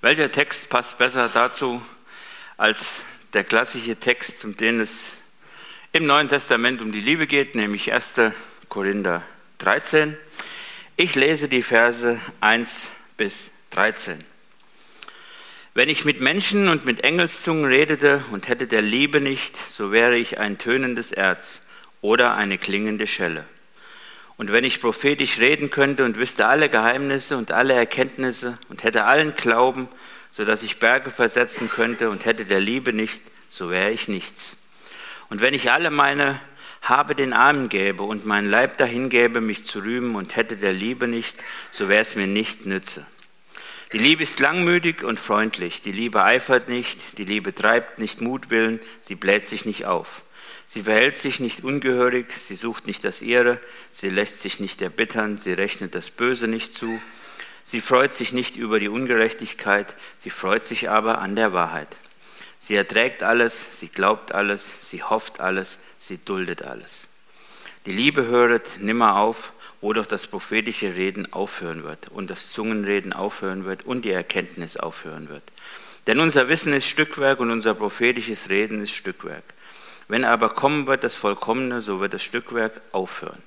Welcher Text passt besser dazu als der klassische Text, um den es im Neuen Testament um die Liebe geht, nämlich 1. Korinther 13. Ich lese die Verse 1 bis 13. Wenn ich mit Menschen und mit Engelszungen redete und hätte der Liebe nicht, so wäre ich ein tönendes Erz oder eine klingende Schelle. Und wenn ich prophetisch reden könnte und wüsste alle Geheimnisse und alle Erkenntnisse und hätte allen Glauben, so dass ich Berge versetzen könnte und hätte der Liebe nicht, so wäre ich nichts. Und wenn ich alle meine Habe den Armen gäbe und mein Leib dahin gäbe, mich zu rühmen und hätte der Liebe nicht, so wäre es mir nicht nütze. Die Liebe ist langmütig und freundlich, die Liebe eifert nicht, die Liebe treibt nicht Mutwillen, sie bläht sich nicht auf. Sie verhält sich nicht ungehörig, sie sucht nicht das Ihre, sie lässt sich nicht erbittern, sie rechnet das Böse nicht zu, sie freut sich nicht über die Ungerechtigkeit, sie freut sich aber an der Wahrheit. Sie erträgt alles, sie glaubt alles, sie hofft alles, sie duldet alles. Die Liebe höret nimmer auf, wo doch das prophetische Reden aufhören wird und das Zungenreden aufhören wird und die Erkenntnis aufhören wird. Denn unser Wissen ist Stückwerk und unser prophetisches Reden ist Stückwerk. Wenn aber kommen wird das Vollkommene, so wird das Stückwerk aufhören.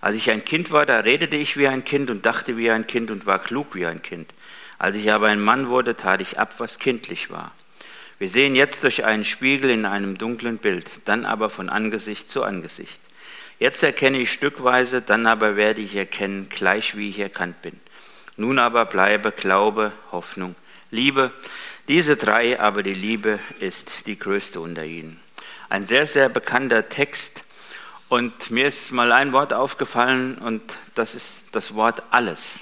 Als ich ein Kind war, da redete ich wie ein Kind und dachte wie ein Kind und war klug wie ein Kind. Als ich aber ein Mann wurde, tat ich ab, was kindlich war. Wir sehen jetzt durch einen Spiegel in einem dunklen Bild, dann aber von Angesicht zu Angesicht. Jetzt erkenne ich stückweise, dann aber werde ich erkennen, gleich wie ich erkannt bin. Nun aber bleibe Glaube, Hoffnung, Liebe. Diese drei, aber die Liebe ist die größte unter ihnen ein sehr, sehr bekannter Text. Und mir ist mal ein Wort aufgefallen und das ist das Wort alles.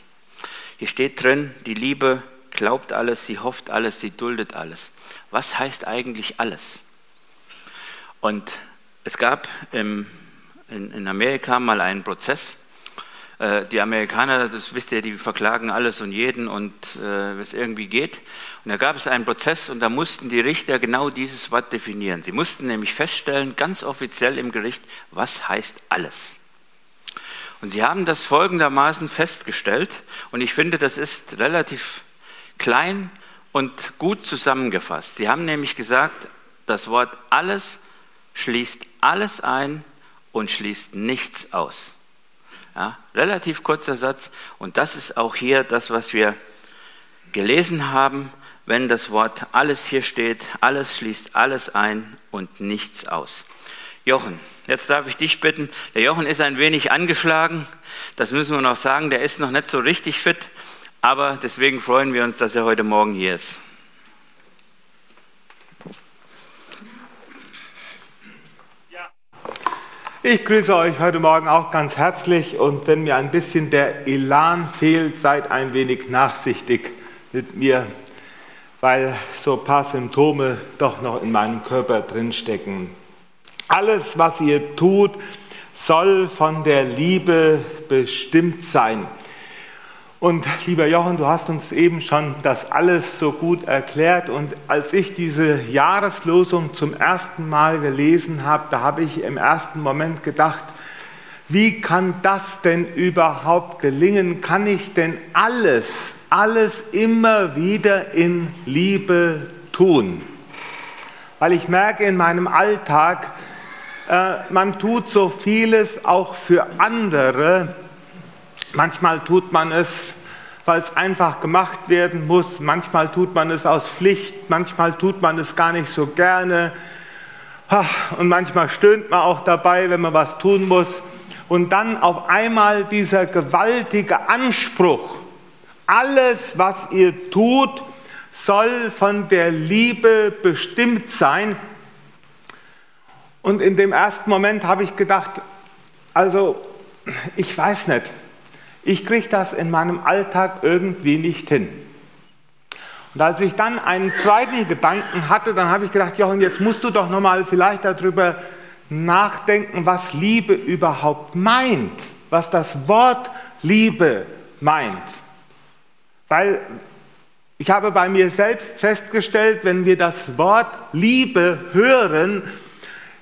Hier steht drin, die Liebe glaubt alles, sie hofft alles, sie duldet alles. Was heißt eigentlich alles? Und es gab im, in, in Amerika mal einen Prozess, die Amerikaner, das wisst ihr, die verklagen alles und jeden und äh, es irgendwie geht. Und da gab es einen Prozess und da mussten die Richter genau dieses Wort definieren. Sie mussten nämlich feststellen, ganz offiziell im Gericht, was heißt alles. Und sie haben das folgendermaßen festgestellt und ich finde, das ist relativ klein und gut zusammengefasst. Sie haben nämlich gesagt, das Wort alles schließt alles ein und schließt nichts aus. Ja, relativ kurzer Satz. Und das ist auch hier das, was wir gelesen haben, wenn das Wort alles hier steht. Alles schließt alles ein und nichts aus. Jochen, jetzt darf ich dich bitten. Der Jochen ist ein wenig angeschlagen. Das müssen wir noch sagen. Der ist noch nicht so richtig fit. Aber deswegen freuen wir uns, dass er heute Morgen hier ist. Ich grüße euch heute Morgen auch ganz herzlich und wenn mir ein bisschen der Elan fehlt, seid ein wenig nachsichtig mit mir, weil so ein paar Symptome doch noch in meinem Körper drinstecken. Alles, was ihr tut, soll von der Liebe bestimmt sein. Und lieber Jochen, du hast uns eben schon das alles so gut erklärt. Und als ich diese Jahreslosung zum ersten Mal gelesen habe, da habe ich im ersten Moment gedacht, wie kann das denn überhaupt gelingen? Kann ich denn alles, alles immer wieder in Liebe tun? Weil ich merke in meinem Alltag, äh, man tut so vieles auch für andere, Manchmal tut man es, weil es einfach gemacht werden muss. Manchmal tut man es aus Pflicht. Manchmal tut man es gar nicht so gerne. Und manchmal stöhnt man auch dabei, wenn man was tun muss. Und dann auf einmal dieser gewaltige Anspruch, alles, was ihr tut, soll von der Liebe bestimmt sein. Und in dem ersten Moment habe ich gedacht, also ich weiß nicht, ich kriege das in meinem Alltag irgendwie nicht hin. Und als ich dann einen zweiten Gedanken hatte, dann habe ich gedacht, Jochen, jetzt musst du doch nochmal vielleicht darüber nachdenken, was Liebe überhaupt meint, was das Wort Liebe meint. Weil ich habe bei mir selbst festgestellt, wenn wir das Wort Liebe hören,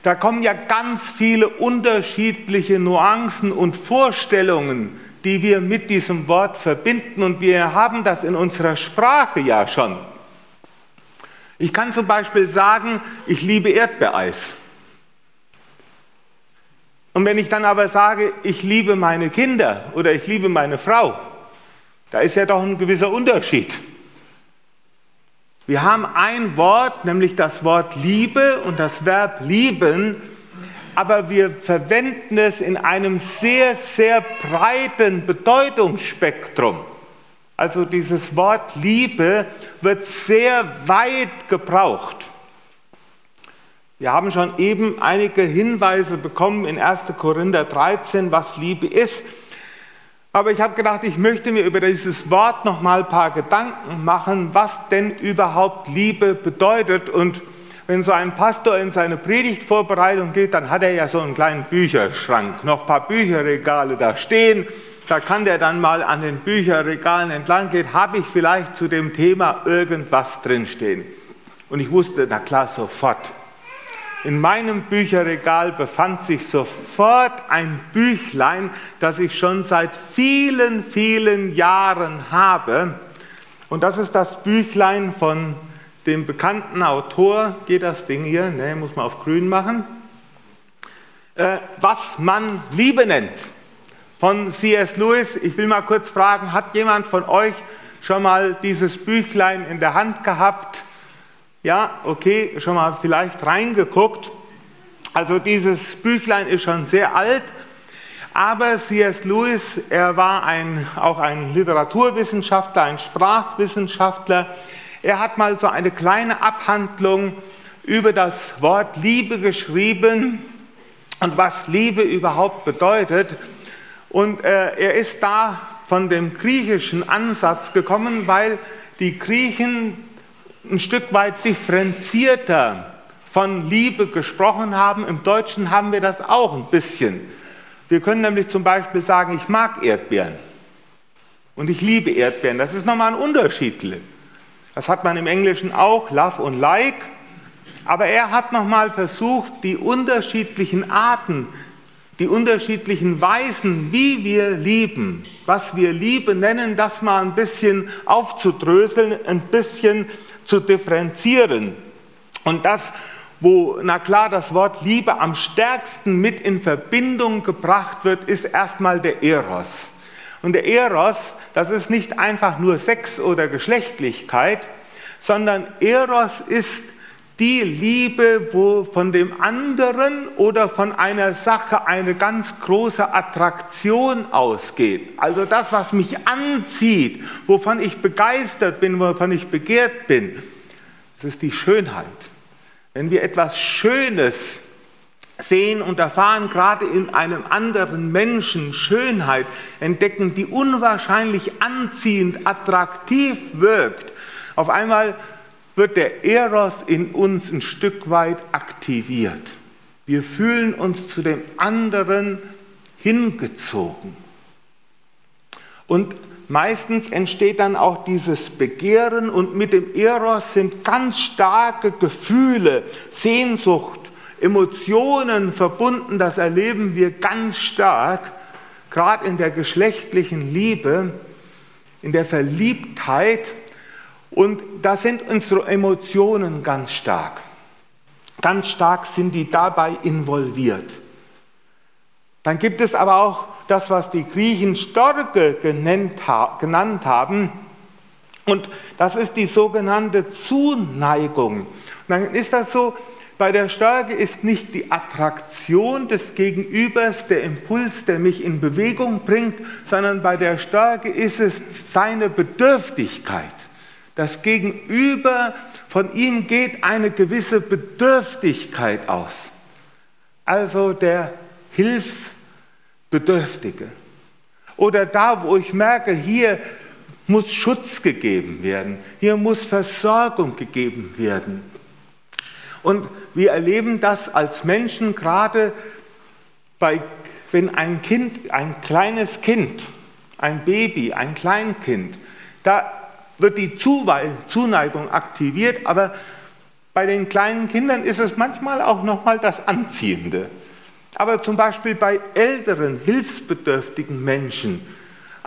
da kommen ja ganz viele unterschiedliche Nuancen und Vorstellungen die wir mit diesem Wort verbinden und wir haben das in unserer Sprache ja schon. Ich kann zum Beispiel sagen, ich liebe Erdbeereis. Und wenn ich dann aber sage, ich liebe meine Kinder oder ich liebe meine Frau, da ist ja doch ein gewisser Unterschied. Wir haben ein Wort, nämlich das Wort Liebe und das Verb lieben, aber wir verwenden es in einem sehr, sehr breiten Bedeutungsspektrum. Also dieses Wort Liebe wird sehr weit gebraucht. Wir haben schon eben einige Hinweise bekommen in 1. Korinther 13, was Liebe ist. Aber ich habe gedacht, ich möchte mir über dieses Wort noch mal ein paar Gedanken machen, was denn überhaupt Liebe bedeutet. Und wenn so ein Pastor in seine Predigtvorbereitung geht, dann hat er ja so einen kleinen Bücherschrank, noch ein paar Bücherregale da stehen. Da kann der dann mal an den Bücherregalen entlang gehen, habe ich vielleicht zu dem Thema irgendwas drinstehen. Und ich wusste, na klar, sofort. In meinem Bücherregal befand sich sofort ein Büchlein, das ich schon seit vielen, vielen Jahren habe. Und das ist das Büchlein von dem bekannten Autor, geht das Ding hier, ne, muss man auf grün machen, äh, was man Liebe nennt, von C.S. Lewis. Ich will mal kurz fragen, hat jemand von euch schon mal dieses Büchlein in der Hand gehabt? Ja, okay, schon mal vielleicht reingeguckt. Also dieses Büchlein ist schon sehr alt, aber C.S. Lewis, er war ein, auch ein Literaturwissenschaftler, ein Sprachwissenschaftler. Er hat mal so eine kleine Abhandlung über das Wort Liebe geschrieben und was Liebe überhaupt bedeutet. Und äh, er ist da von dem griechischen Ansatz gekommen, weil die Griechen ein Stück weit differenzierter von Liebe gesprochen haben. Im Deutschen haben wir das auch ein bisschen. Wir können nämlich zum Beispiel sagen, ich mag Erdbeeren und ich liebe Erdbeeren. Das ist nochmal ein Unterschied. Das hat man im Englischen auch, love und like. Aber er hat nochmal versucht, die unterschiedlichen Arten, die unterschiedlichen Weisen, wie wir lieben, was wir Liebe nennen, das mal ein bisschen aufzudröseln, ein bisschen zu differenzieren. Und das, wo, na klar, das Wort Liebe am stärksten mit in Verbindung gebracht wird, ist erstmal der Eros. Und der Eros, das ist nicht einfach nur Sex oder Geschlechtlichkeit, sondern Eros ist die Liebe, wo von dem anderen oder von einer Sache eine ganz große Attraktion ausgeht. Also das, was mich anzieht, wovon ich begeistert bin, wovon ich begehrt bin, das ist die Schönheit. Wenn wir etwas Schönes sehen und erfahren, gerade in einem anderen Menschen Schönheit entdecken, die unwahrscheinlich anziehend, attraktiv wirkt, auf einmal wird der Eros in uns ein Stück weit aktiviert. Wir fühlen uns zu dem anderen hingezogen. Und meistens entsteht dann auch dieses Begehren und mit dem Eros sind ganz starke Gefühle, Sehnsucht, Emotionen verbunden. Das erleben wir ganz stark, gerade in der geschlechtlichen Liebe, in der Verliebtheit und da sind unsere Emotionen ganz stark. Ganz stark sind die dabei involviert. Dann gibt es aber auch das, was die Griechen Storge genannt haben. Und das ist die sogenannte Zuneigung. Und dann ist das so, bei der Stärke ist nicht die Attraktion des Gegenübers der Impuls, der mich in Bewegung bringt, sondern bei der Stärke ist es seine Bedürftigkeit. Das Gegenüber, von ihm geht eine gewisse Bedürftigkeit aus. Also der Hilfsbedürftige. Oder da, wo ich merke, hier muss Schutz gegeben werden, hier muss Versorgung gegeben werden. Und wir erleben das als Menschen gerade bei, wenn ein Kind, ein kleines Kind, ein Baby, ein Kleinkind, da wird die Zuneigung aktiviert, aber bei den kleinen Kindern ist es manchmal auch nochmal das Anziehende. Aber zum Beispiel bei älteren, hilfsbedürftigen Menschen,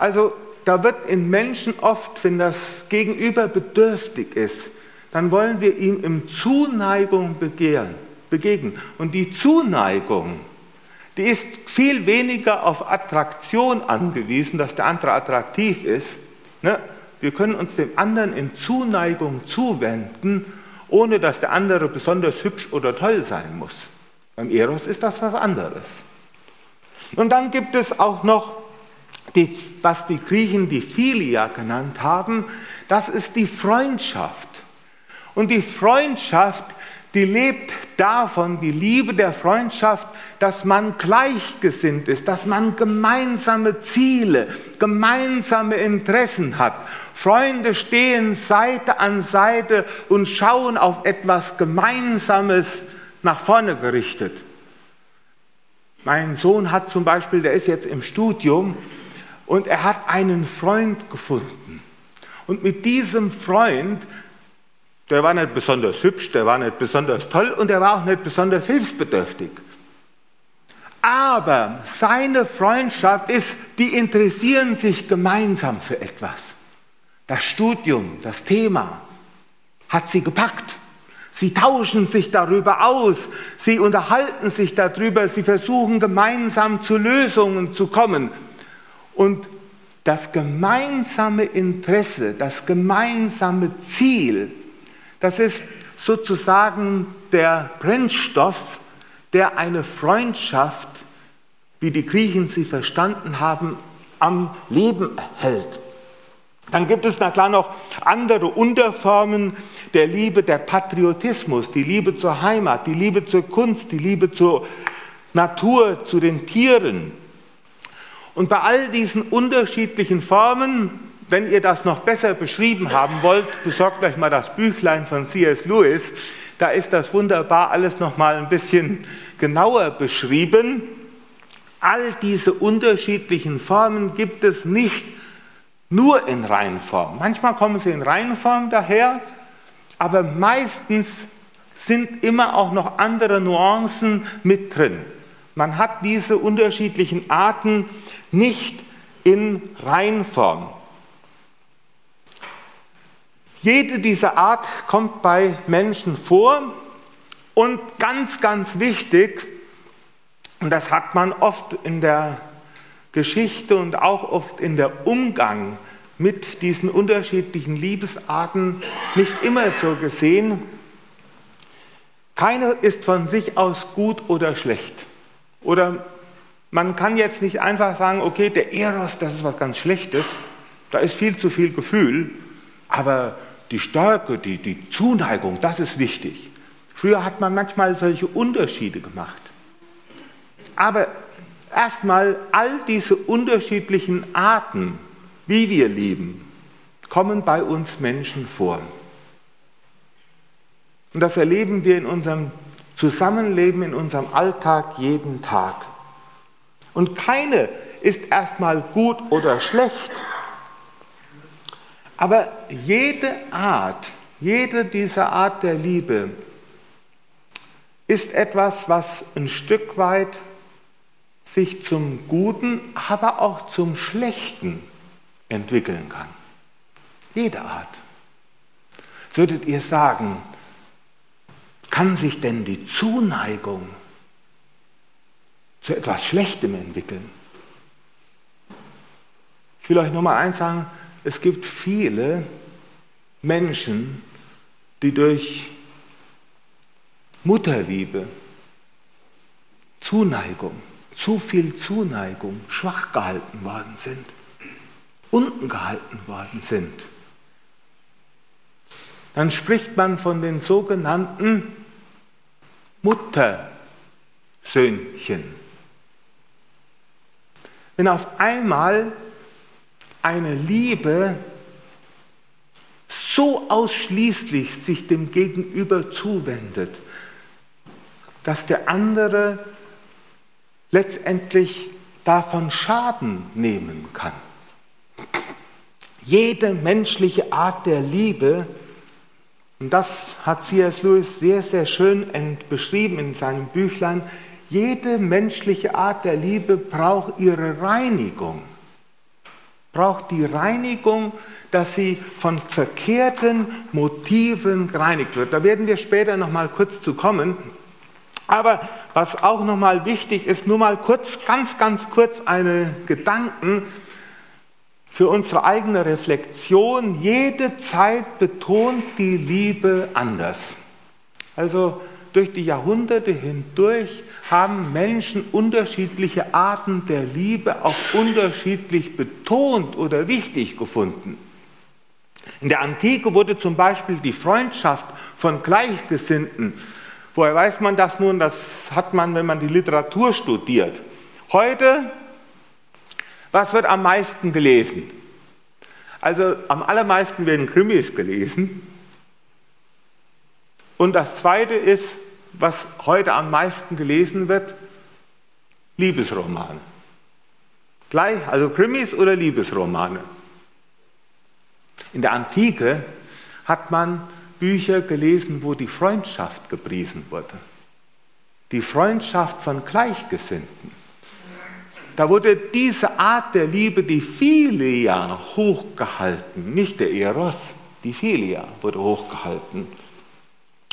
Also da wird in Menschen oft, wenn das Gegenüber bedürftig ist, dann wollen wir ihm in Zuneigung begehren, begegnen. Und die Zuneigung, die ist viel weniger auf Attraktion angewiesen, dass der andere attraktiv ist. Ne? Wir können uns dem anderen in Zuneigung zuwenden, ohne dass der andere besonders hübsch oder toll sein muss. Beim Eros ist das was anderes. Und dann gibt es auch noch, die, was die Griechen die Philia genannt haben, das ist die Freundschaft. Und die Freundschaft, die lebt davon, die Liebe der Freundschaft, dass man gleichgesinnt ist, dass man gemeinsame Ziele, gemeinsame Interessen hat. Freunde stehen Seite an Seite und schauen auf etwas Gemeinsames nach vorne gerichtet. Mein Sohn hat zum Beispiel, der ist jetzt im Studium und er hat einen Freund gefunden. Und mit diesem Freund der war nicht besonders hübsch, der war nicht besonders toll und der war auch nicht besonders hilfsbedürftig. Aber seine Freundschaft ist, die interessieren sich gemeinsam für etwas. Das Studium, das Thema hat sie gepackt. Sie tauschen sich darüber aus, sie unterhalten sich darüber, sie versuchen gemeinsam zu Lösungen zu kommen. Und das gemeinsame Interesse, das gemeinsame Ziel, das ist sozusagen der Brennstoff, der eine Freundschaft, wie die Griechen sie verstanden haben, am Leben hält. Dann gibt es na klar noch andere Unterformen der Liebe, der Patriotismus, die Liebe zur Heimat, die Liebe zur Kunst, die Liebe zur Natur, zu den Tieren. Und bei all diesen unterschiedlichen Formen wenn ihr das noch besser beschrieben haben wollt, besorgt euch mal das Büchlein von C.S. Lewis. Da ist das wunderbar alles noch mal ein bisschen genauer beschrieben. All diese unterschiedlichen Formen gibt es nicht nur in Reihenform. Manchmal kommen sie in Reihenform daher, aber meistens sind immer auch noch andere Nuancen mit drin. Man hat diese unterschiedlichen Arten nicht in Reihenform. Jede dieser Art kommt bei Menschen vor und ganz, ganz wichtig, und das hat man oft in der Geschichte und auch oft in der Umgang mit diesen unterschiedlichen Liebesarten nicht immer so gesehen. Keine ist von sich aus gut oder schlecht. Oder man kann jetzt nicht einfach sagen, okay, der Eros, das ist was ganz Schlechtes, da ist viel zu viel Gefühl, aber die Stärke, die, die Zuneigung, das ist wichtig. Früher hat man manchmal solche Unterschiede gemacht. Aber erstmal all diese unterschiedlichen Arten, wie wir lieben, kommen bei uns Menschen vor. Und das erleben wir in unserem Zusammenleben, in unserem Alltag jeden Tag. Und keine ist erstmal gut oder schlecht, aber jede Art, jede dieser Art der Liebe ist etwas, was ein Stück weit sich zum Guten, aber auch zum Schlechten entwickeln kann. Jede Art. Würdet ihr sagen, kann sich denn die Zuneigung zu etwas Schlechtem entwickeln? Ich will euch nur mal eins sagen, es gibt viele Menschen, die durch Mutterliebe, Zuneigung, zu viel Zuneigung schwach gehalten worden sind, unten gehalten worden sind. Dann spricht man von den sogenannten Muttersöhnchen. Wenn auf einmal eine Liebe so ausschließlich sich dem Gegenüber zuwendet, dass der andere letztendlich davon Schaden nehmen kann. Jede menschliche Art der Liebe, und das hat C.S. Lewis sehr, sehr schön beschrieben in seinem Büchlein, jede menschliche Art der Liebe braucht ihre Reinigung. Braucht die Reinigung, dass sie von verkehrten Motiven gereinigt wird. Da werden wir später noch mal kurz zu kommen. Aber was auch noch mal wichtig ist, nur mal kurz, ganz, ganz kurz eine Gedanken für unsere eigene Reflexion. Jede Zeit betont die Liebe anders. Also durch die Jahrhunderte hindurch haben Menschen unterschiedliche Arten der Liebe auch unterschiedlich betont oder wichtig gefunden. In der Antike wurde zum Beispiel die Freundschaft von Gleichgesinnten, woher weiß man das nun, das hat man, wenn man die Literatur studiert. Heute, was wird am meisten gelesen? Also am allermeisten werden Krimis gelesen. Und das Zweite ist, was heute am meisten gelesen wird, Liebesromane. Gleich, also Krimis oder Liebesromane. In der Antike hat man Bücher gelesen, wo die Freundschaft gepriesen wurde. Die Freundschaft von Gleichgesinnten. Da wurde diese Art der Liebe, die Philia, hochgehalten. Nicht der Eros, die Philia wurde hochgehalten.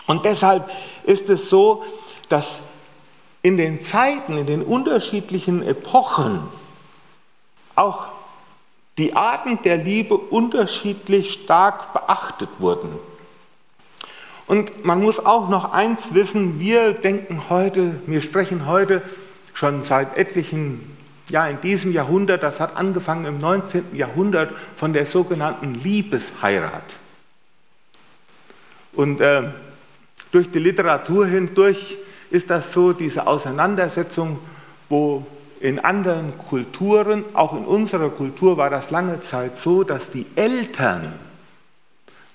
Und deshalb ist es so, dass in den Zeiten, in den unterschiedlichen Epochen auch die Arten der Liebe unterschiedlich stark beachtet wurden. Und man muss auch noch eins wissen, wir denken heute, wir sprechen heute schon seit etlichen, ja in diesem Jahrhundert, das hat angefangen im 19. Jahrhundert von der sogenannten Liebesheirat. Und äh, durch die Literatur hindurch ist das so, diese Auseinandersetzung, wo in anderen Kulturen, auch in unserer Kultur war das lange Zeit so, dass die Eltern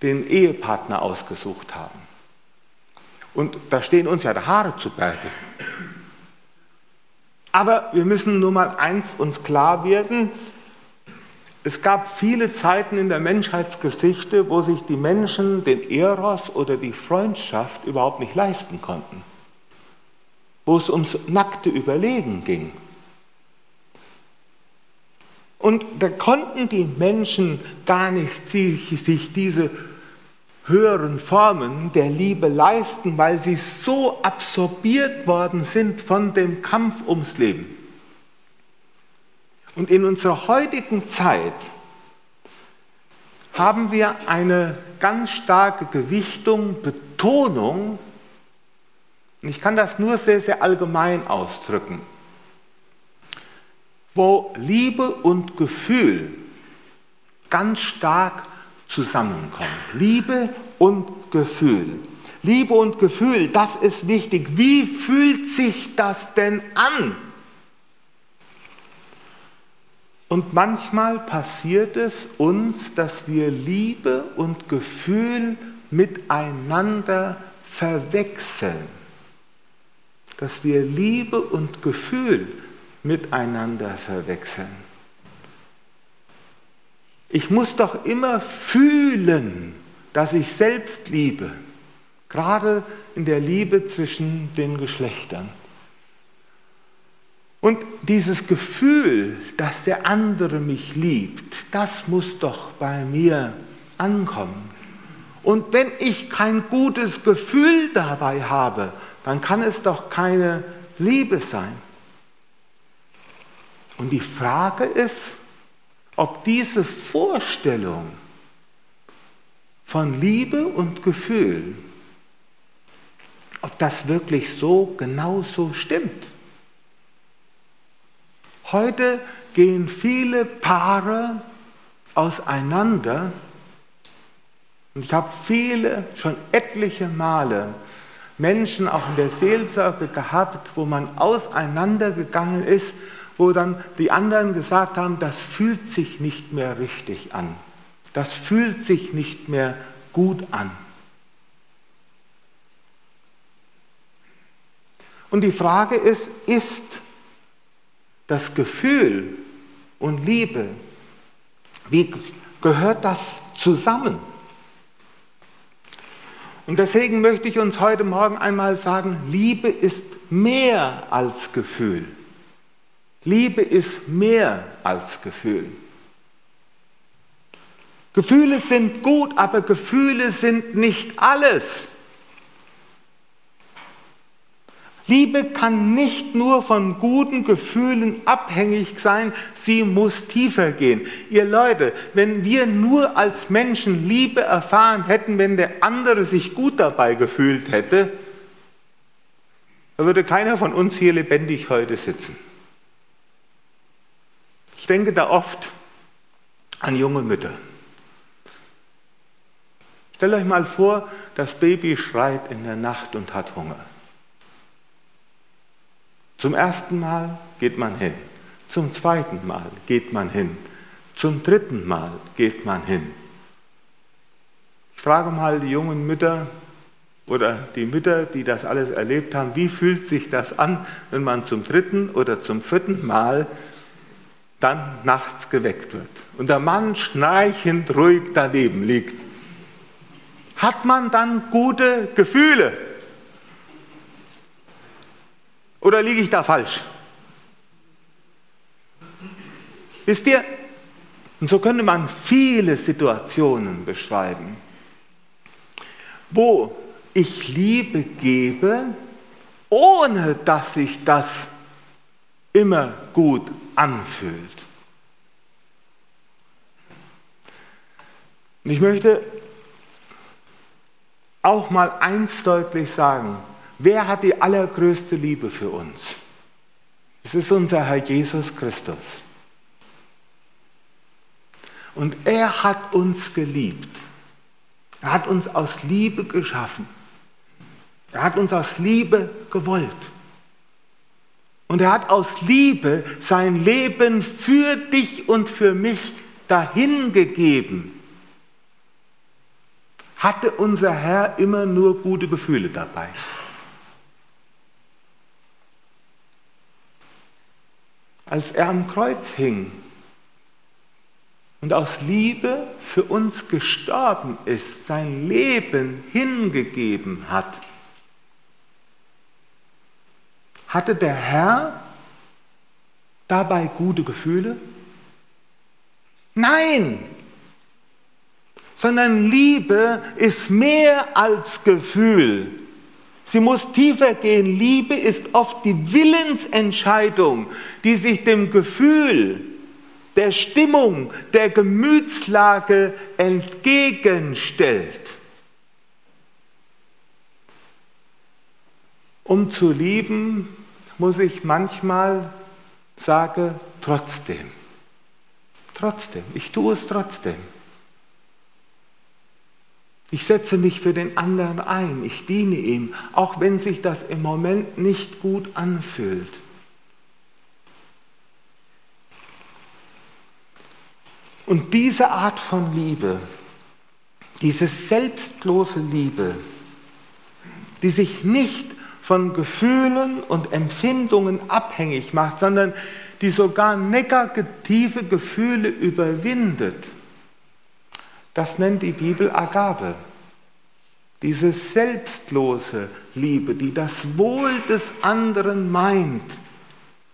den Ehepartner ausgesucht haben. Und da stehen uns ja die Haare zu Berge. Aber wir müssen nur mal eins uns klar werden. Es gab viele Zeiten in der Menschheitsgeschichte, wo sich die Menschen den Eros oder die Freundschaft überhaupt nicht leisten konnten. Wo es ums nackte Überlegen ging. Und da konnten die Menschen gar nicht sich, diese höheren Formen der Liebe leisten, weil sie so absorbiert worden sind von dem Kampf ums Leben. Und in unserer heutigen Zeit haben wir eine ganz starke Gewichtung, Betonung, und ich kann das nur sehr, sehr allgemein ausdrücken wo Liebe und Gefühl ganz stark zusammenkommen. Liebe und Gefühl. Liebe und Gefühl, das ist wichtig. Wie fühlt sich das denn an? Und manchmal passiert es uns, dass wir Liebe und Gefühl miteinander verwechseln. Dass wir Liebe und Gefühl miteinander verwechseln. Ich muss doch immer fühlen, dass ich selbst liebe, gerade in der Liebe zwischen den Geschlechtern. Und dieses Gefühl, dass der andere mich liebt, das muss doch bei mir ankommen. Und wenn ich kein gutes Gefühl dabei habe, dann kann es doch keine Liebe sein. Und die Frage ist, ob diese Vorstellung von Liebe und Gefühl, ob das wirklich so genauso stimmt. Heute gehen viele Paare auseinander und ich habe viele, schon etliche Male Menschen auch in der Seelsorge gehabt, wo man auseinandergegangen ist wo dann die anderen gesagt haben, das fühlt sich nicht mehr richtig an. Das fühlt sich nicht mehr gut an. Und die Frage ist, ist das Gefühl und Liebe, wie gehört das zusammen? Und deswegen möchte ich uns heute Morgen einmal sagen, Liebe ist mehr als Gefühl. Liebe ist mehr als Gefühl. Gefühle sind gut, aber Gefühle sind nicht alles. Liebe kann nicht nur von guten Gefühlen abhängig sein, sie muss tiefer gehen. Ihr Leute, wenn wir nur als Menschen Liebe erfahren hätten, wenn der andere sich gut dabei gefühlt hätte, dann würde keiner von uns hier lebendig heute sitzen. Ich denke da oft an junge Mütter. Stellt euch mal vor, das Baby schreit in der Nacht und hat Hunger. Zum ersten Mal geht man hin. Zum zweiten Mal geht man hin. Zum dritten Mal geht man hin. Ich frage mal die jungen Mütter oder die Mütter, die das alles erlebt haben, wie fühlt sich das an, wenn man zum dritten oder zum vierten Mal dann nachts geweckt wird und der Mann schnarchend ruhig daneben liegt? Hat man dann gute Gefühle? Oder liege ich da falsch? Wisst ihr, und so könnte man viele Situationen beschreiben, wo ich Liebe gebe, ohne dass sich das immer gut anfühlt. Und ich möchte auch mal eins deutlich sagen. Wer hat die allergrößte Liebe für uns? Es ist unser Herr Jesus Christus. Und er hat uns geliebt. Er hat uns aus Liebe geschaffen. Er hat uns aus Liebe gewollt. Und er hat aus Liebe sein Leben für dich und für mich dahingegeben. Hatte unser Herr immer nur gute Gefühle dabei? Als er am Kreuz hing und aus Liebe für uns gestorben ist, sein Leben hingegeben hat, hatte der Herr dabei gute Gefühle? Nein, sondern Liebe ist mehr als Gefühl. Sie muss tiefer gehen. Liebe ist oft die Willensentscheidung, die sich dem Gefühl, der Stimmung, der Gemütslage entgegenstellt. Um zu lieben, muss ich manchmal sagen, trotzdem. Trotzdem. Ich tue es trotzdem. Ich setze mich für den anderen ein, ich diene ihm, auch wenn sich das im Moment nicht gut anfühlt. Und diese Art von Liebe, diese selbstlose Liebe, die sich nicht von Gefühlen und Empfindungen abhängig macht, sondern die sogar negative Gefühle überwindet, das nennt die Bibel Agabe. Diese selbstlose Liebe, die das Wohl des anderen meint.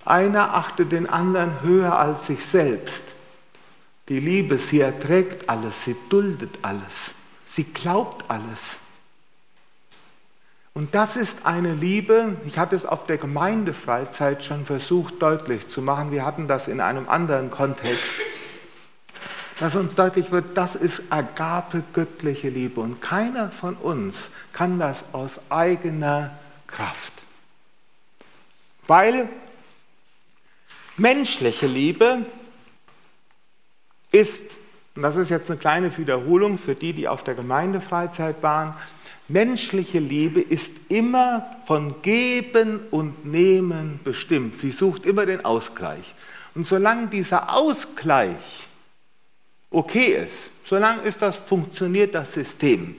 Einer achtet den anderen höher als sich selbst. Die Liebe, sie erträgt alles, sie duldet alles, sie glaubt alles. Und das ist eine Liebe, ich hatte es auf der Gemeindefreizeit schon versucht deutlich zu machen, wir hatten das in einem anderen Kontext dass uns deutlich wird, das ist Agape, göttliche Liebe. Und keiner von uns kann das aus eigener Kraft. Weil menschliche Liebe ist, und das ist jetzt eine kleine Wiederholung für die, die auf der Gemeindefreizeit waren, menschliche Liebe ist immer von Geben und Nehmen bestimmt. Sie sucht immer den Ausgleich. Und solange dieser Ausgleich okay ist. Solange ist das, funktioniert das System.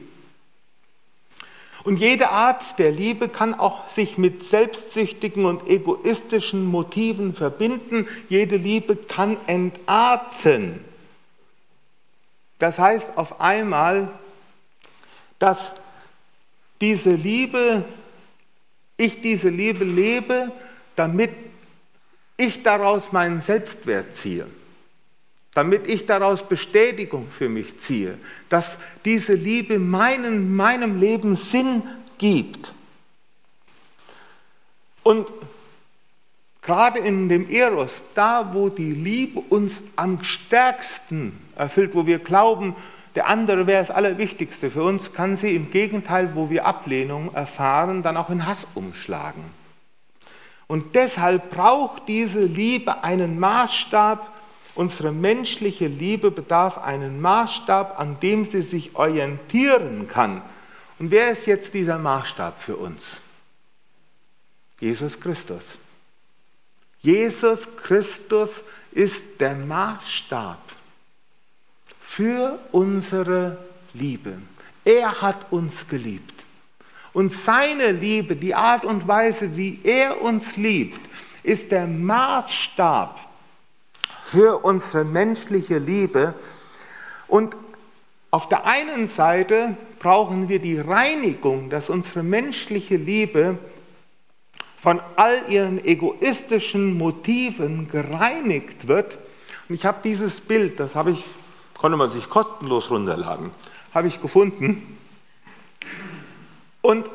Und jede Art der Liebe kann auch sich mit selbstsüchtigen und egoistischen Motiven verbinden. Jede Liebe kann entarten. Das heißt auf einmal, dass diese Liebe, ich diese Liebe lebe, damit ich daraus meinen Selbstwert ziehe. Damit ich daraus Bestätigung für mich ziehe, dass diese Liebe meinen, meinem Leben Sinn gibt. Und gerade in dem Eros, da wo die Liebe uns am stärksten erfüllt, wo wir glauben, der andere wäre das Allerwichtigste für uns, kann sie im Gegenteil, wo wir Ablehnung erfahren, dann auch in Hass umschlagen. Und deshalb braucht diese Liebe einen Maßstab, unsere menschliche Liebe bedarf einen Maßstab, an dem sie sich orientieren kann. Und wer ist jetzt dieser Maßstab für uns? Jesus Christus. Jesus Christus ist der Maßstab für unsere Liebe. Er hat uns geliebt. Und seine Liebe, die Art und Weise, wie er uns liebt, ist der Maßstab für unsere menschliche Liebe. Und auf der einen Seite brauchen wir die Reinigung, dass unsere menschliche Liebe von all ihren egoistischen Motiven gereinigt wird. Und ich habe dieses Bild, das habe ich Konnte man sich kostenlos runterladen. Habe ich gefunden. Und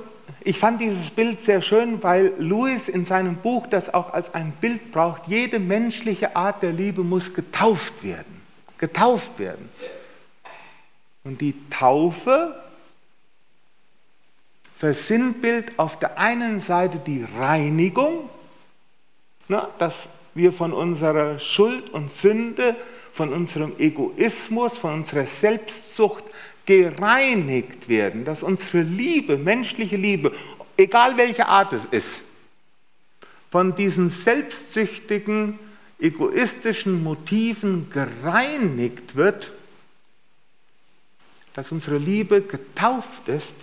ich fand dieses Bild sehr schön, weil Louis in seinem Buch das auch als ein Bild braucht. Jede menschliche Art der Liebe muss getauft werden. Getauft werden. Und die Taufe versinnbild auf der einen Seite die Reinigung, ne, dass wir von unserer Schuld und Sünde von unserem Egoismus, von unserer Selbstsucht gereinigt werden, dass unsere Liebe, menschliche Liebe, egal welche Art es ist, von diesen selbstsüchtigen, egoistischen Motiven gereinigt wird, dass unsere Liebe getauft ist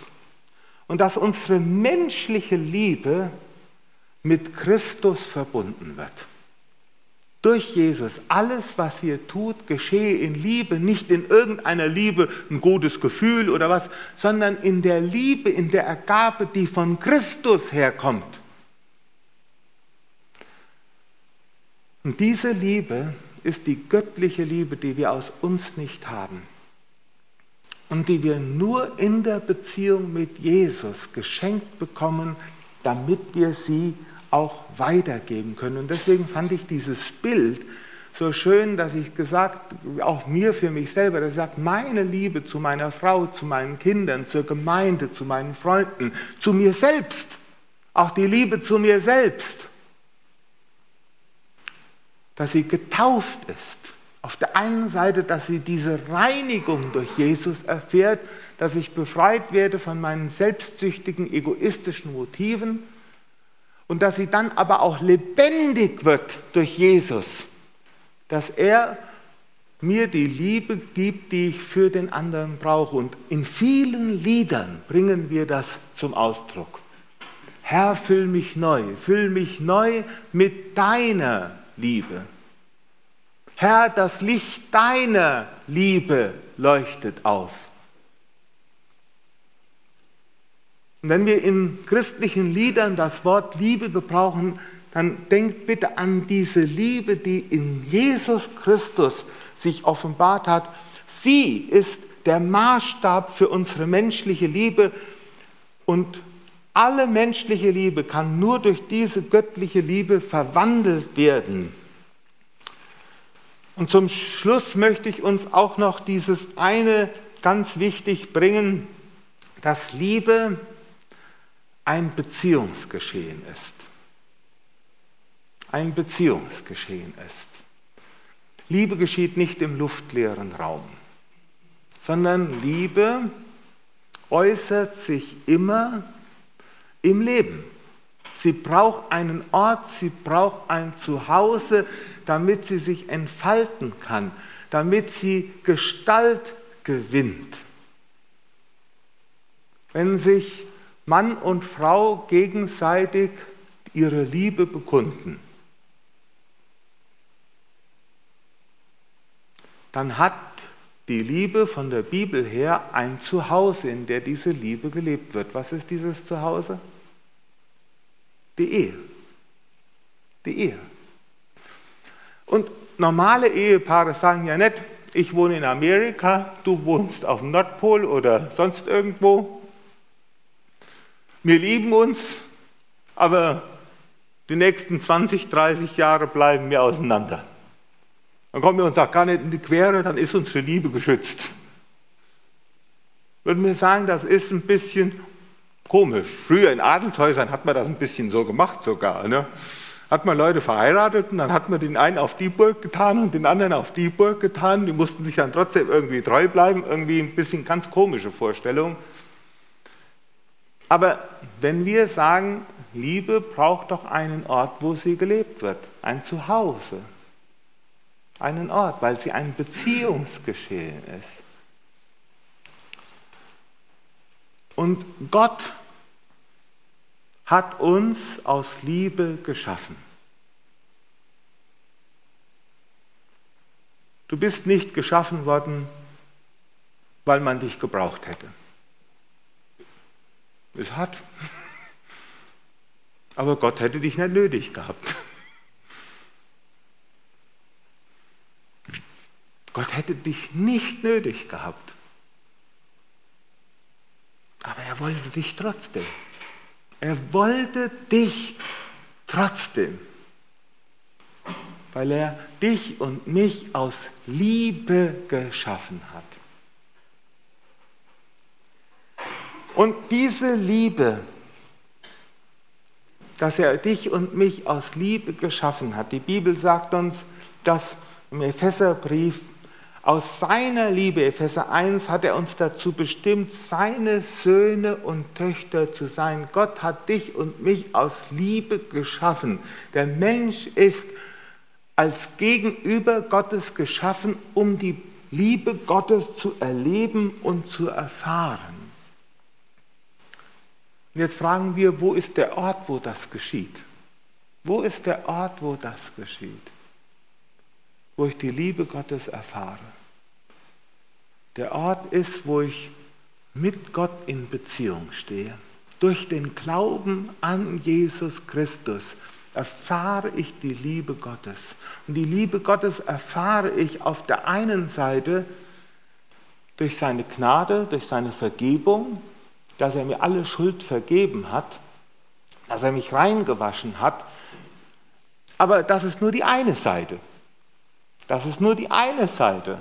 und dass unsere menschliche Liebe mit Christus verbunden wird durch Jesus. Alles, was ihr tut, geschehe in Liebe, nicht in irgendeiner Liebe, ein gutes Gefühl oder was, sondern in der Liebe, in der Ergabe, die von Christus herkommt. Und diese Liebe ist die göttliche Liebe, die wir aus uns nicht haben und die wir nur in der Beziehung mit Jesus geschenkt bekommen, damit wir sie auch weitergeben können. Und deswegen fand ich dieses Bild so schön, dass ich gesagt, auch mir für mich selber, dass ich sage, meine Liebe zu meiner Frau, zu meinen Kindern, zur Gemeinde, zu meinen Freunden, zu mir selbst, auch die Liebe zu mir selbst, dass sie getauft ist. Auf der einen Seite, dass sie diese Reinigung durch Jesus erfährt, dass ich befreit werde von meinen selbstsüchtigen, egoistischen Motiven und dass sie dann aber auch lebendig wird durch Jesus, dass er mir die Liebe gibt, die ich für den anderen brauche. Und in vielen Liedern bringen wir das zum Ausdruck. Herr, füll mich neu, füll mich neu mit deiner Liebe. Herr, das Licht deiner Liebe leuchtet auf. Und wenn wir in christlichen Liedern das Wort Liebe gebrauchen, dann denkt bitte an diese Liebe, die in Jesus Christus sich offenbart hat. Sie ist der Maßstab für unsere menschliche Liebe und alle menschliche Liebe kann nur durch diese göttliche Liebe verwandelt werden. Und zum Schluss möchte ich uns auch noch dieses eine ganz wichtig bringen, dass Liebe ein Beziehungsgeschehen ist. Ein Beziehungsgeschehen ist. Liebe geschieht nicht im luftleeren Raum, sondern Liebe äußert sich immer im Leben. Sie braucht einen Ort, sie braucht ein Zuhause, damit sie sich entfalten kann, damit sie Gestalt gewinnt. Wenn sich Mann und Frau gegenseitig ihre Liebe bekunden, dann hat die Liebe von der Bibel her ein Zuhause, in der diese Liebe gelebt wird. Was ist dieses Zuhause? Die Ehe. Die Ehe. Und normale Ehepaare sagen ja nicht, ich wohne in Amerika, du wohnst auf dem Nordpol oder sonst irgendwo. Wir lieben uns, aber die nächsten 20, 30 Jahre bleiben wir auseinander. Dann kommen wir uns auch gar nicht in die Quere, dann ist unsere Liebe geschützt. Würden wir sagen, das ist ein bisschen komisch. Früher in Adelshäusern hat man das ein bisschen so gemacht sogar. Ne? Hat man Leute verheiratet und dann hat man den einen auf die Burg getan und den anderen auf die Burg getan. Die mussten sich dann trotzdem irgendwie treu bleiben. Irgendwie ein bisschen ganz komische Vorstellung. Aber wenn wir sagen, Liebe braucht doch einen Ort, wo sie gelebt wird, ein Zuhause, einen Ort, weil sie ein Beziehungsgeschehen ist. Und Gott hat uns aus Liebe geschaffen. Du bist nicht geschaffen worden, weil man dich gebraucht hätte. Es hat. Aber Gott hätte dich nicht nötig gehabt. Gott hätte dich nicht nötig gehabt. Aber er wollte dich trotzdem. Er wollte dich trotzdem, weil er dich und mich aus Liebe geschaffen hat. Und diese Liebe, dass er dich und mich aus Liebe geschaffen hat, die Bibel sagt uns, dass im Epheserbrief aus seiner Liebe, Epheser 1, hat er uns dazu bestimmt, seine Söhne und Töchter zu sein. Gott hat dich und mich aus Liebe geschaffen. Der Mensch ist als Gegenüber Gottes geschaffen, um die Liebe Gottes zu erleben und zu erfahren. Und jetzt fragen wir, wo ist der Ort, wo das geschieht? Wo ist der Ort, wo das geschieht? Wo ich die Liebe Gottes erfahre der Ort ist, wo ich mit Gott in Beziehung stehe. Durch den Glauben an Jesus Christus erfahre ich die Liebe Gottes. Und die Liebe Gottes erfahre ich auf der einen Seite durch seine Gnade, durch seine Vergebung, dass er mir alle Schuld vergeben hat, dass er mich reingewaschen hat. Aber das ist nur die eine Seite. Das ist nur die eine Seite.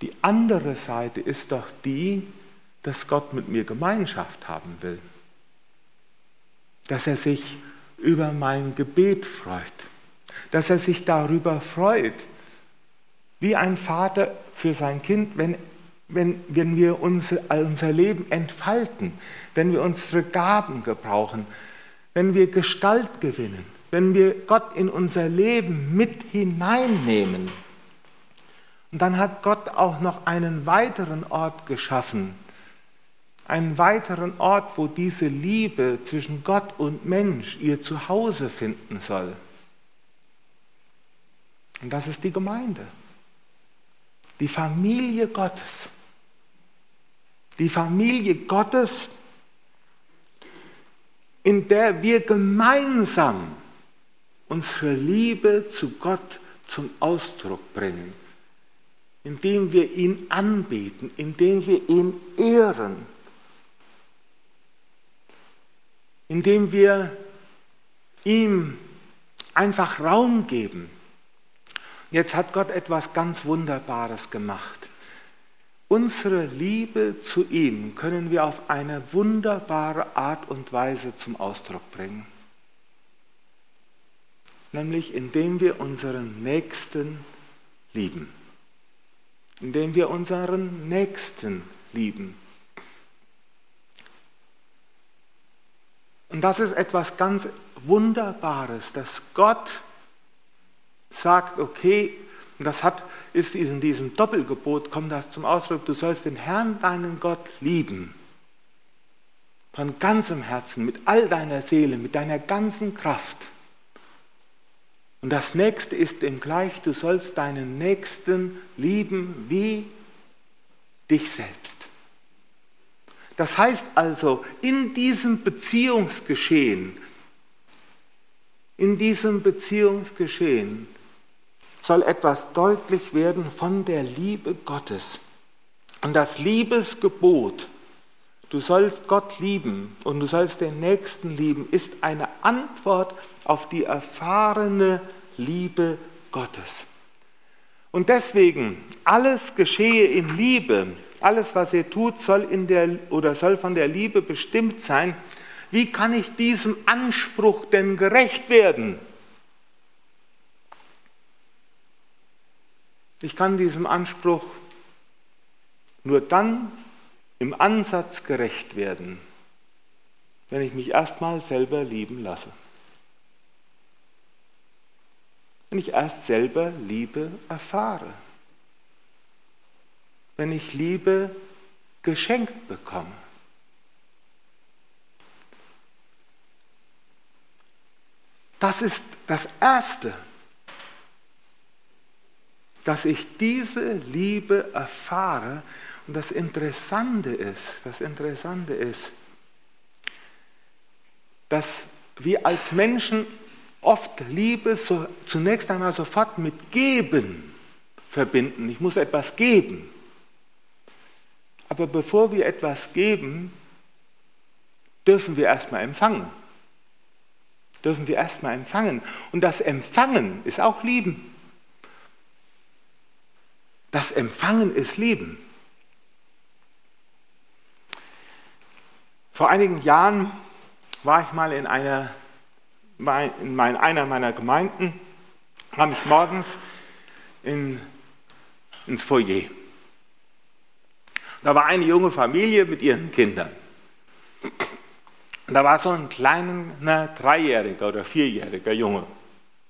Die andere Seite ist doch die, dass Gott mit mir Gemeinschaft haben will. Dass er sich über mein Gebet freut. Dass er sich darüber freut, wie ein Vater für sein Kind, wenn, wenn, wenn wir unser, unser Leben entfalten, wenn wir unsere Gaben gebrauchen, wenn wir Gestalt gewinnen, wenn wir Gott in unser Leben mit hineinnehmen. Und dann hat Gott auch noch einen weiteren Ort geschaffen, einen weiteren Ort, wo diese Liebe zwischen Gott und Mensch ihr Zuhause finden soll. Und das ist die Gemeinde, die Familie Gottes. Die Familie Gottes, in der wir gemeinsam unsere Liebe zu Gott zum Ausdruck bringen indem wir ihn anbeten, indem wir ihn ehren, indem wir ihm einfach Raum geben. Jetzt hat Gott etwas ganz Wunderbares gemacht. Unsere Liebe zu ihm können wir auf eine wunderbare Art und Weise zum Ausdruck bringen. Nämlich indem wir unseren Nächsten lieben indem wir unseren Nächsten lieben. Und das ist etwas ganz Wunderbares, dass Gott sagt, okay, und das hat, ist in diesem Doppelgebot, kommt das zum Ausdruck, du sollst den Herrn, deinen Gott, lieben. Von ganzem Herzen, mit all deiner Seele, mit deiner ganzen Kraft. Und das nächste ist ihm gleich, du sollst deinen Nächsten lieben wie dich selbst. Das heißt also, in diesem Beziehungsgeschehen, In diesem Beziehungsgeschehen soll etwas deutlich werden von der Liebe Gottes. Und das Liebesgebot, du sollst Gott lieben und du sollst den Nächsten lieben, ist eine Antwort auf die erfahrene Liebe Gottes. Und deswegen, alles geschehe in Liebe, alles, was ihr tut, soll, in der, oder soll von der Liebe bestimmt sein. Wie kann ich diesem Anspruch denn gerecht werden? Ich kann diesem Anspruch nur dann im Ansatz gerecht werden, wenn ich mich erstmal selber lieben lasse. Wenn ich erst selber Liebe erfahre. Wenn ich Liebe geschenkt bekomme. Das ist das Erste, dass ich diese Liebe erfahre. Und das Interessante ist, das Interessante ist, dass wir als Menschen oft Liebe so, zunächst einmal sofort mit Geben verbinden. Ich muss etwas geben. Aber bevor wir etwas geben, dürfen wir erstmal empfangen. Dürfen wir erstmal empfangen. Und das Empfangen ist auch Lieben. Das Empfangen ist Lieben. Vor einigen Jahren war ich mal in einer in einer meiner Gemeinden, kam ich morgens in, ins Foyer. Da war eine junge Familie mit ihren Kindern. Da war so ein kleiner Dreijähriger oder Vierjähriger Junge,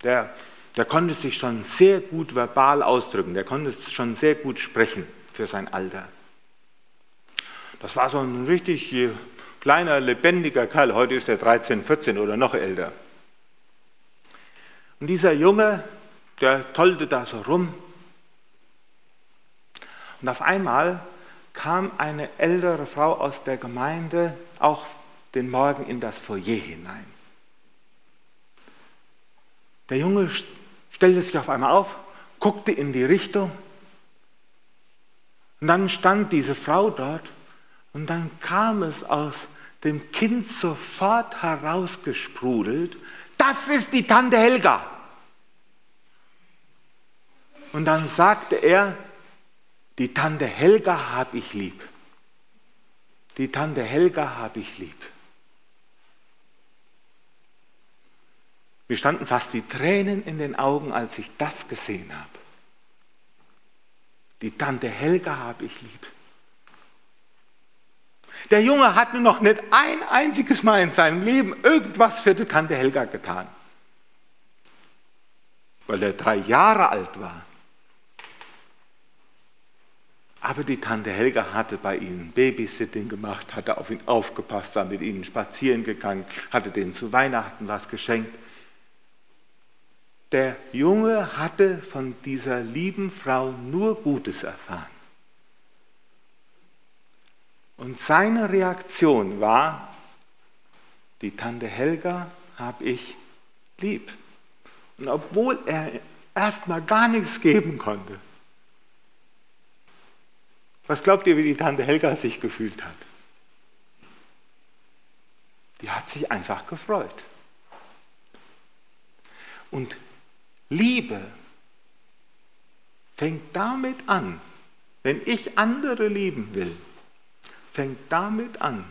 der, der konnte sich schon sehr gut verbal ausdrücken, der konnte schon sehr gut sprechen für sein Alter. Das war so ein richtig kleiner, lebendiger Kerl. Heute ist er 13, 14 oder noch älter. Und dieser Junge, der tollte da so rum. Und auf einmal kam eine ältere Frau aus der Gemeinde auch den Morgen in das Foyer hinein. Der Junge stellte sich auf einmal auf, guckte in die Richtung und dann stand diese Frau dort und dann kam es aus dem Kind sofort herausgesprudelt, das ist die Tante Helga. Und dann sagte er, die Tante Helga habe ich lieb. Die Tante Helga habe ich lieb. Mir standen fast die Tränen in den Augen, als ich das gesehen habe. Die Tante Helga habe ich lieb. Der Junge hat nur noch nicht ein einziges Mal in seinem Leben irgendwas für die Tante Helga getan, weil er drei Jahre alt war. Aber die Tante Helga hatte bei ihnen Babysitting gemacht, hatte auf ihn aufgepasst, war mit ihnen spazieren gegangen, hatte denen zu Weihnachten was geschenkt. Der Junge hatte von dieser lieben Frau nur Gutes erfahren. Und seine Reaktion war, die Tante Helga habe ich lieb. Und obwohl er erstmal gar nichts geben konnte, was glaubt ihr, wie die Tante Helga sich gefühlt hat? Die hat sich einfach gefreut. Und Liebe fängt damit an, wenn ich andere lieben will, fängt damit an,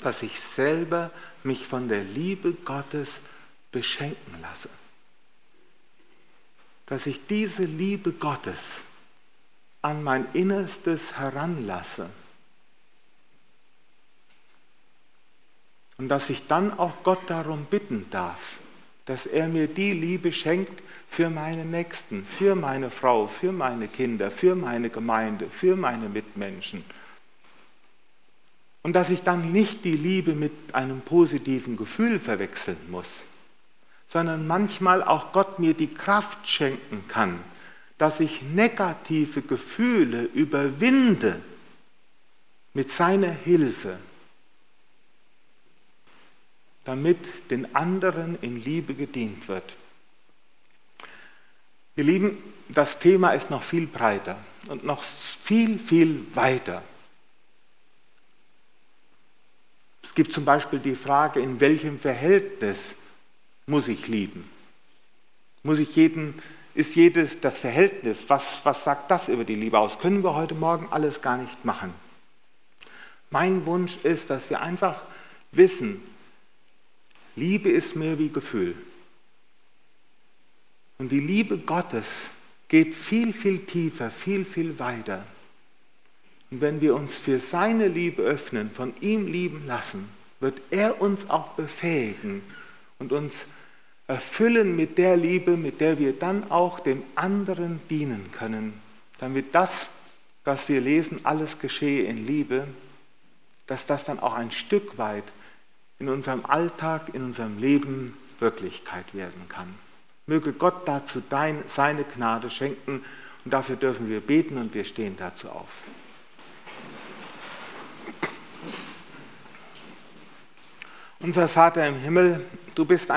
dass ich selber mich von der Liebe Gottes beschenken lasse. Dass ich diese Liebe Gottes an mein Innerstes heranlasse. Und dass ich dann auch Gott darum bitten darf, dass er mir die Liebe schenkt für meine Nächsten, für meine Frau, für meine Kinder, für meine Gemeinde, für meine Mitmenschen und dass ich dann nicht die Liebe mit einem positiven Gefühl verwechseln muss, sondern manchmal auch Gott mir die Kraft schenken kann, dass ich negative Gefühle überwinde mit seiner Hilfe. Damit den anderen in Liebe gedient wird. Ihr Lieben, das Thema ist noch viel breiter und noch viel, viel weiter. Es gibt zum Beispiel die Frage, in welchem Verhältnis muss ich lieben? Muss ich jeden, ist jedes das Verhältnis, was, was sagt das über die Liebe aus? Können wir heute Morgen alles gar nicht machen. Mein Wunsch ist, dass wir einfach wissen, Liebe ist mehr wie Gefühl. Und die Liebe Gottes geht viel, viel tiefer, viel, viel weiter. Und wenn wir uns für seine Liebe öffnen, von ihm lieben lassen, wird er uns auch befähigen und uns erfüllen mit der Liebe, mit der wir dann auch dem anderen dienen können, damit das, was wir lesen, alles geschehe in Liebe, dass das dann auch ein Stück weit in unserem Alltag, in unserem Leben Wirklichkeit werden kann. Möge Gott dazu dein, seine Gnade schenken und dafür dürfen wir beten und wir stehen dazu auf. Unser Vater im Himmel, du bist ein